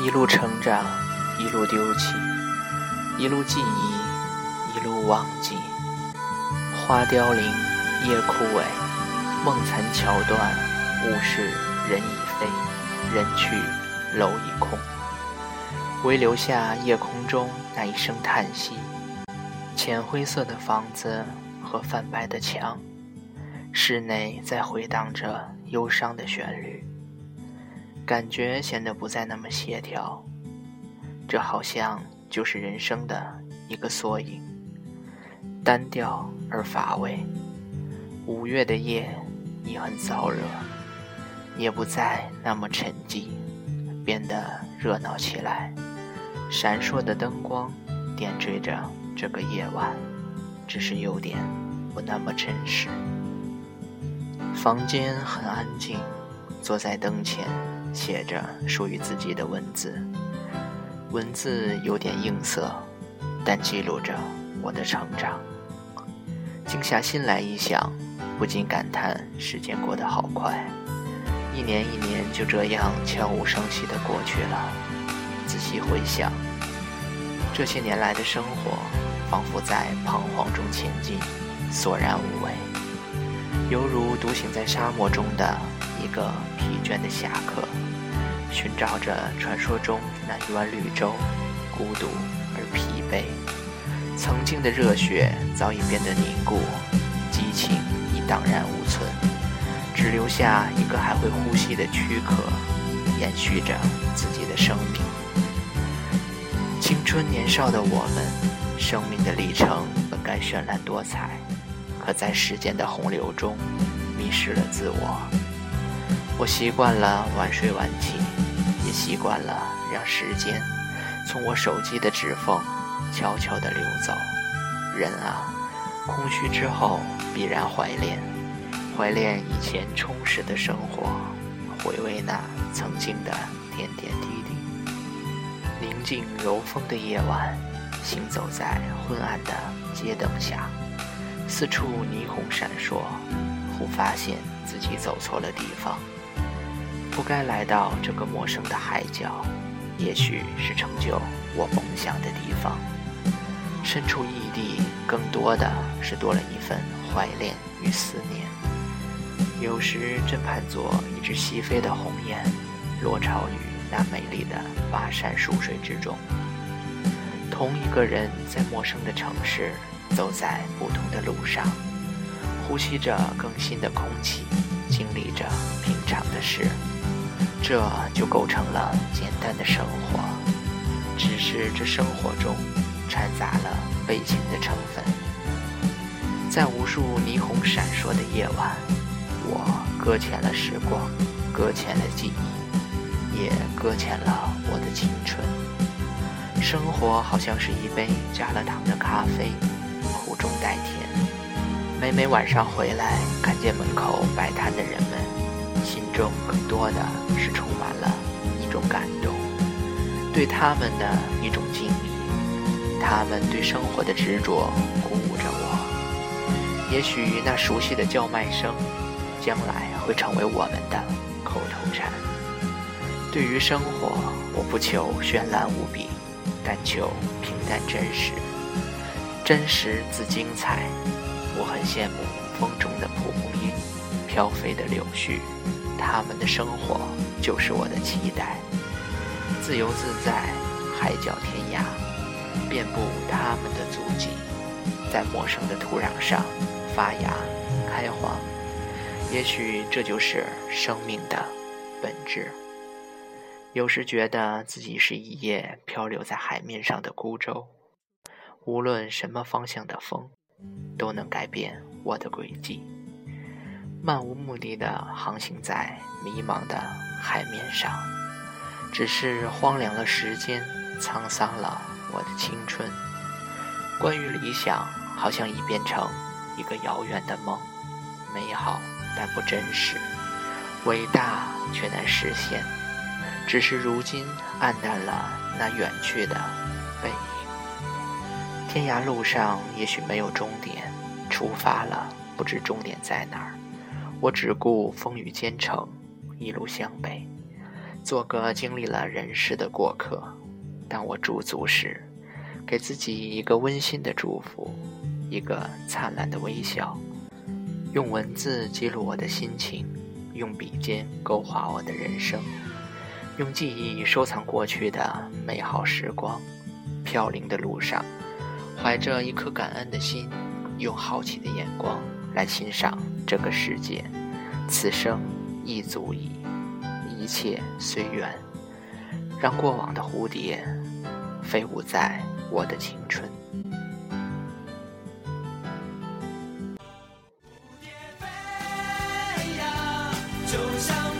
一路成长，一路丢弃，一路记忆，一路忘记。花凋零，叶枯萎，梦残桥断，物是人已非，人去楼已空，唯留下夜空中那一声叹息。浅灰色的房子和泛白的墙，室内在回荡着忧伤的旋律。感觉显得不再那么协调，这好像就是人生的一个缩影，单调而乏味。五月的夜你很燥热，也不再那么沉寂，变得热闹起来。闪烁的灯光点缀着这个夜晚，只是有点不那么真实。房间很安静，坐在灯前。写着属于自己的文字，文字有点硬涩，但记录着我的成长。静下心来一想，不禁感叹时间过得好快，一年一年就这样悄无声息地过去了。仔细回想，这些年来的生活，仿佛在彷徨中前进，索然无味，犹如独行在沙漠中的一个疲倦的侠客。寻找着传说中那一湾绿洲，孤独而疲惫。曾经的热血早已变得凝固，激情已荡然无存，只留下一个还会呼吸的躯壳，延续着自己的生命。青春年少的我们，生命的历程本该绚烂多彩，可在时间的洪流中，迷失了自我。我习惯了晚睡晚起，也习惯了让时间从我手机的指缝悄悄地流走。人啊，空虚之后必然怀恋，怀恋以前充实的生活，回味那曾经的点点滴滴。宁静柔风的夜晚，行走在昏暗的街灯下，四处霓虹闪烁，忽发现自己走错了地方。不该来到这个陌生的海角，也许是成就我梦想的地方。身处异地，更多的是多了一份怀恋与思念。有时真盼作一只西飞的鸿雁，落巢于那美丽的巴山蜀水之中。同一个人在陌生的城市，走在不同的路上，呼吸着更新的空气，经历着平常的事。这就构成了简单的生活，只是这生活中掺杂了悲情的成分。在无数霓虹闪烁的夜晚，我搁浅了时光，搁浅了记忆，也搁浅了我的青春。生活好像是一杯加了糖的咖啡，苦中带甜。每每晚上回来，看见门口摆摊的人们。心中更多的是充满了一种感动，对他们的一种敬意，他们对生活的执着鼓舞着我。也许那熟悉的叫卖声，将来会成为我们的口头禅。对于生活，我不求绚烂无比，但求平淡真实。真实自精彩。我很羡慕风中的蒲公英，飘飞的柳絮。他们的生活就是我的期待，自由自在，海角天涯，遍布他们的足迹，在陌生的土壤上发芽开花。也许这就是生命的本质。有时觉得自己是一叶漂流在海面上的孤舟，无论什么方向的风，都能改变我的轨迹。漫无目的的航行在迷茫的海面上，只是荒凉了时间，沧桑了我的青春。关于理想，好像已变成一个遥远的梦，美好但不真实，伟大却难实现。只是如今黯淡了那远去的。天涯路上也许没有终点，出发了不知终点在哪儿。我只顾风雨兼程，一路向北，做个经历了人世的过客。当我驻足时，给自己一个温馨的祝福，一个灿烂的微笑。用文字记录我的心情，用笔尖勾画我的人生，用记忆收藏过去的美好时光。飘零的路上，怀着一颗感恩的心用好奇的眼光来欣赏这个世界。此生亦足矣一切随缘让过往的蝴蝶飞舞在我的青春。蝴蝶飞呀就像